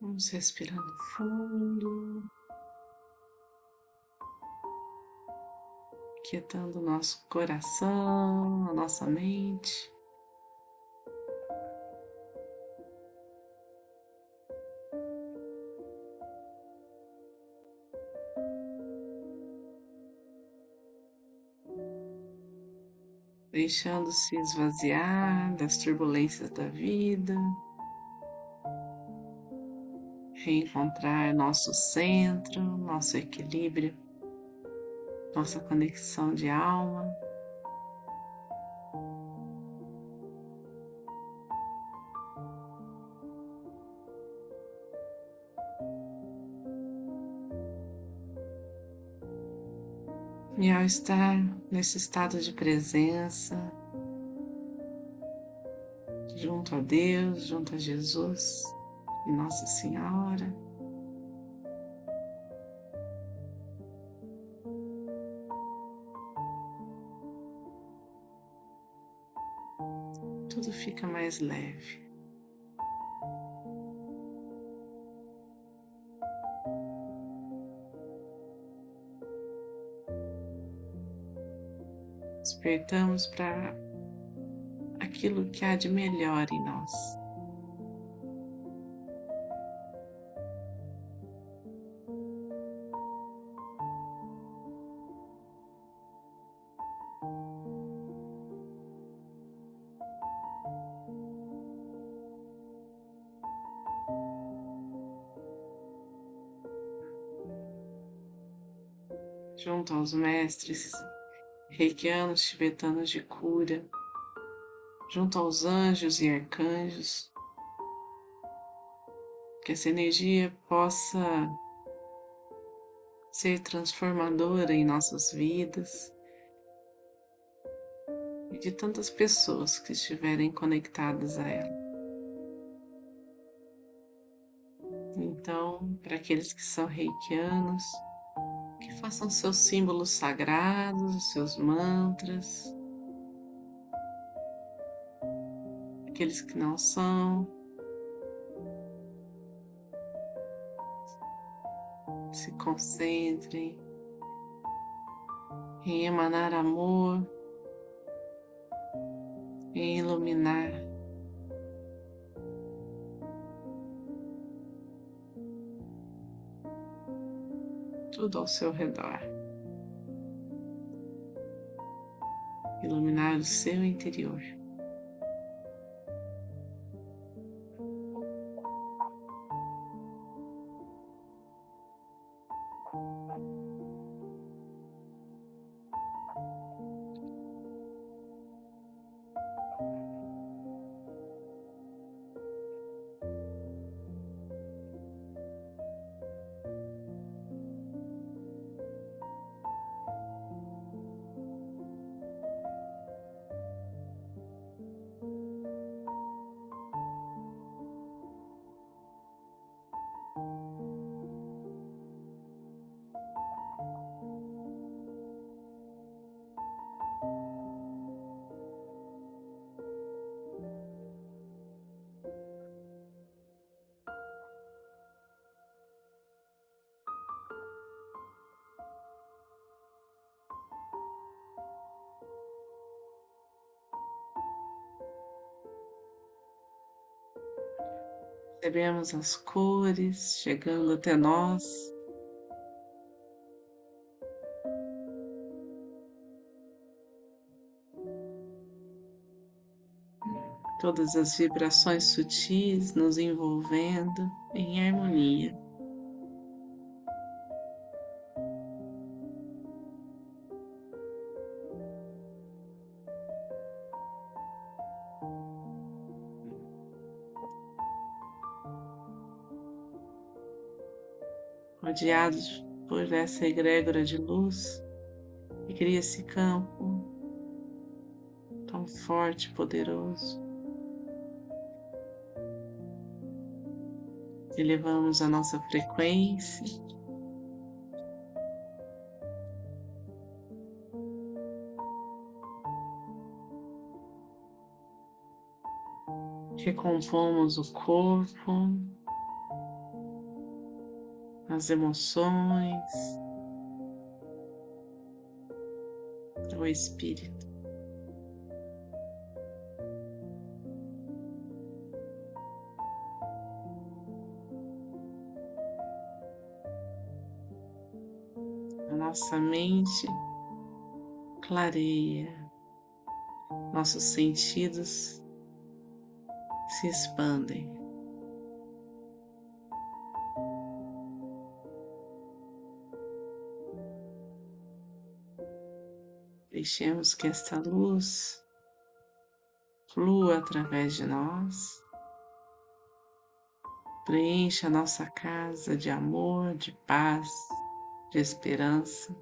Vamos respirando fundo, quietando o nosso coração, a nossa mente. Deixando-se esvaziar das turbulências da vida reencontrar nosso centro, nosso equilíbrio, nossa conexão de alma. E ao estar nesse estado de presença, junto a Deus, junto a Jesus, nossa Senhora. Tudo fica mais leve. Despertamos para aquilo que há de melhor em nós. Junto aos mestres reikianos tibetanos de cura, junto aos anjos e arcanjos, que essa energia possa ser transformadora em nossas vidas e de tantas pessoas que estiverem conectadas a ela. Então, para aqueles que são reikianos, façam seus símbolos sagrados, os seus mantras. Aqueles que não são, se concentrem em emanar amor, em iluminar tudo ao seu redor. Iluminar o seu interior. Percebemos as cores chegando até nós. Todas as vibrações sutis nos envolvendo em harmonia. Rodeados por essa egrégora de luz e cria esse campo tão forte e poderoso. Elevamos a nossa frequência. Recompomos o corpo. As emoções, o espírito. A nossa mente clareia, nossos sentidos se expandem. Deixemos que esta luz flua através de nós, preencha a nossa casa de amor, de paz, de esperança.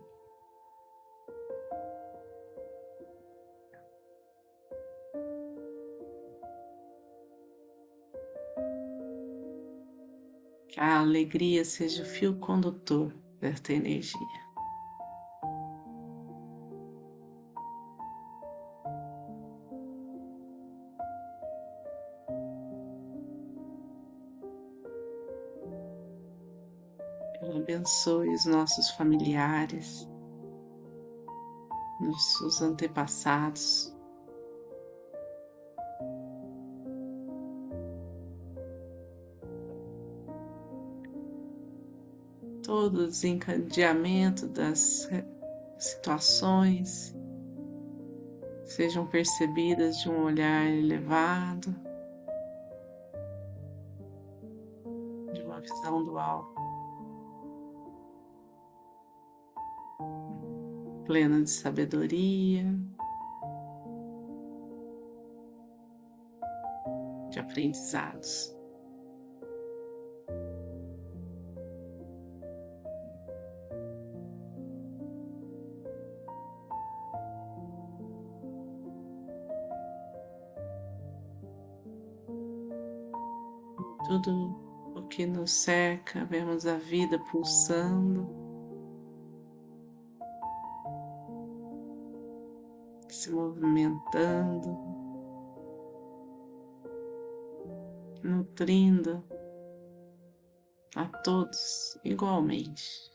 Que a alegria seja o fio condutor desta energia. Abençoe os nossos familiares, nossos antepassados. Todo o desencadeamento das situações sejam percebidas de um olhar elevado, de uma visão do alto. Plena de sabedoria, de aprendizados. Tudo o que nos cerca, vemos a vida pulsando. Se movimentando, nutrindo a todos igualmente.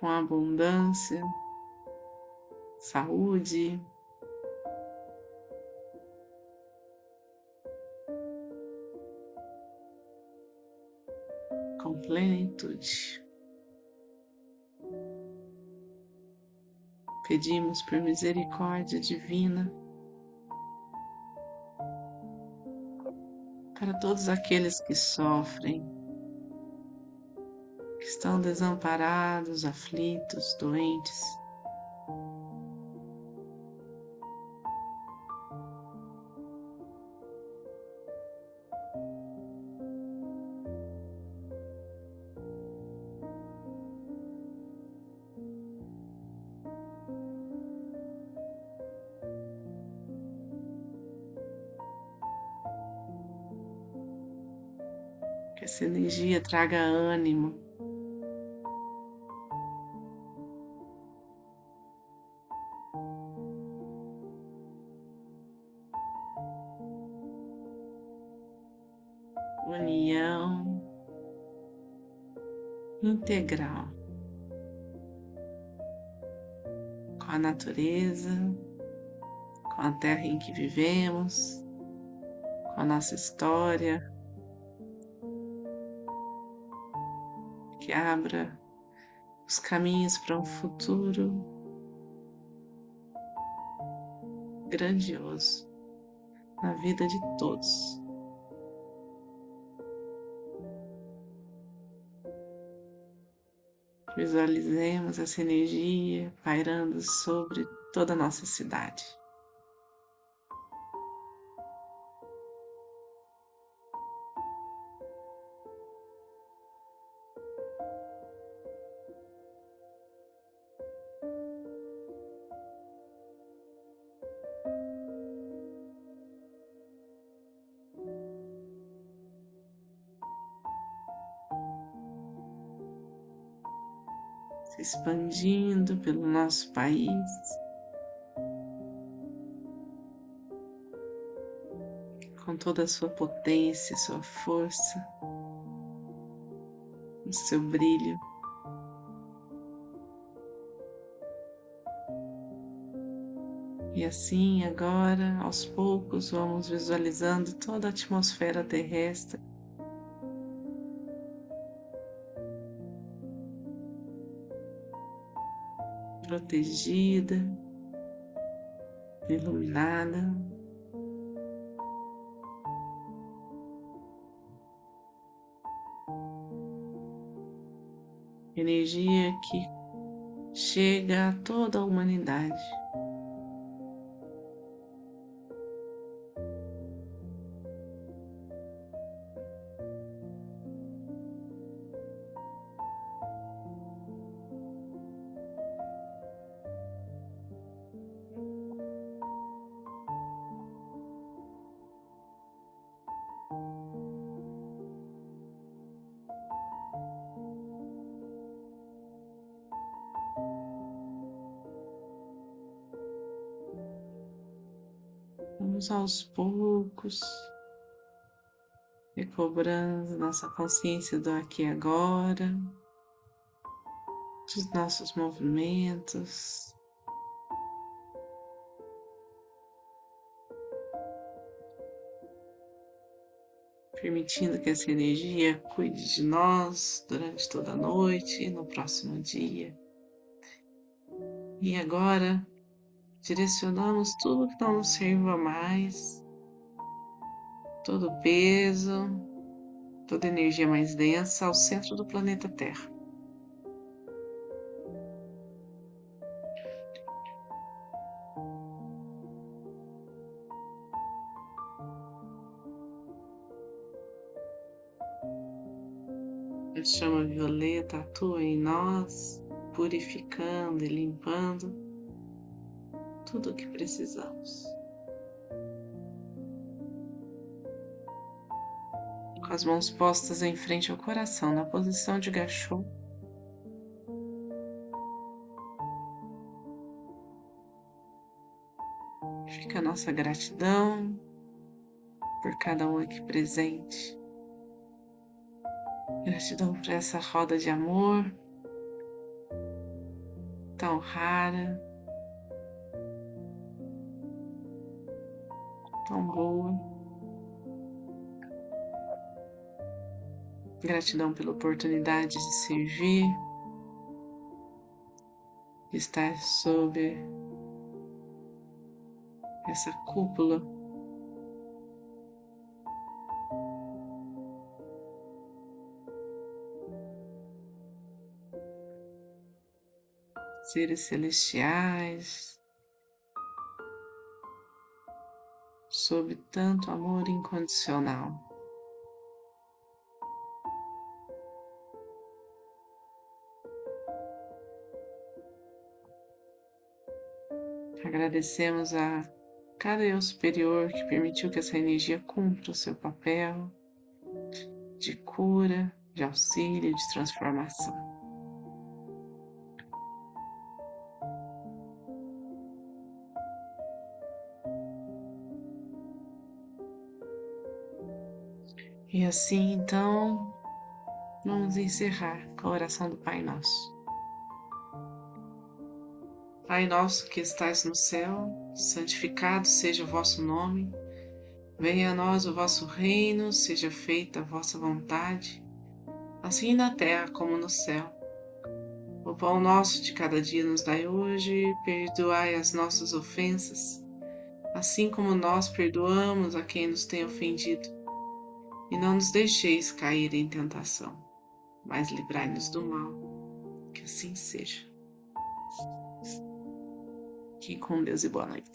Com abundância, saúde, plenitude. Pedimos por misericórdia divina para todos aqueles que sofrem, que estão desamparados, aflitos, doentes. Energia traga ânimo. União integral com a natureza, com a terra em que vivemos, com a nossa história, que abra os caminhos para um futuro grandioso na vida de todos. Visualizemos essa energia pairando sobre toda a nossa cidade. Se expandindo pelo nosso país. com toda a sua potência, sua força, o seu brilho. E assim, agora, aos poucos, vamos visualizando toda a atmosfera terrestre. Protegida, iluminada. Energia que chega a toda a humanidade. Vamos aos poucos recobrando nossa consciência do aqui e agora, dos nossos movimentos. Permitindo que essa energia cuide de nós durante toda a noite e no próximo dia. E agora direcionamos tudo que não nos sirva mais, todo o peso, toda a energia mais densa ao centro do planeta Terra. A chama violeta atua em nós, purificando e limpando tudo o que precisamos. Com as mãos postas em frente ao coração, na posição de gachô. Fica a nossa gratidão por cada um aqui presente. Gratidão por essa roda de amor tão rara. Tão boa. Gratidão pela oportunidade de servir, estar sob essa cúpula. Seres celestiais, sob tanto amor incondicional. Agradecemos a cada eu superior que permitiu que essa energia cumpra o seu papel de cura, de auxílio, de transformação. E assim, então, vamos encerrar com a oração do Pai Nosso. Pai nosso que estais no céu, santificado seja o vosso nome. Venha a nós o vosso reino, seja feita a vossa vontade, assim na terra como no céu. O pão nosso de cada dia nos dai hoje, perdoai as nossas ofensas, assim como nós perdoamos a quem nos tem ofendido e não nos deixeis cair em tentação, mas livrai-nos do mal. Que assim seja. Fique com Deus e boa noite.